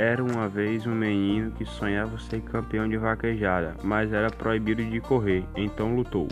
Era uma vez um menino que sonhava ser campeão de vaquejada, mas era proibido de correr, então lutou.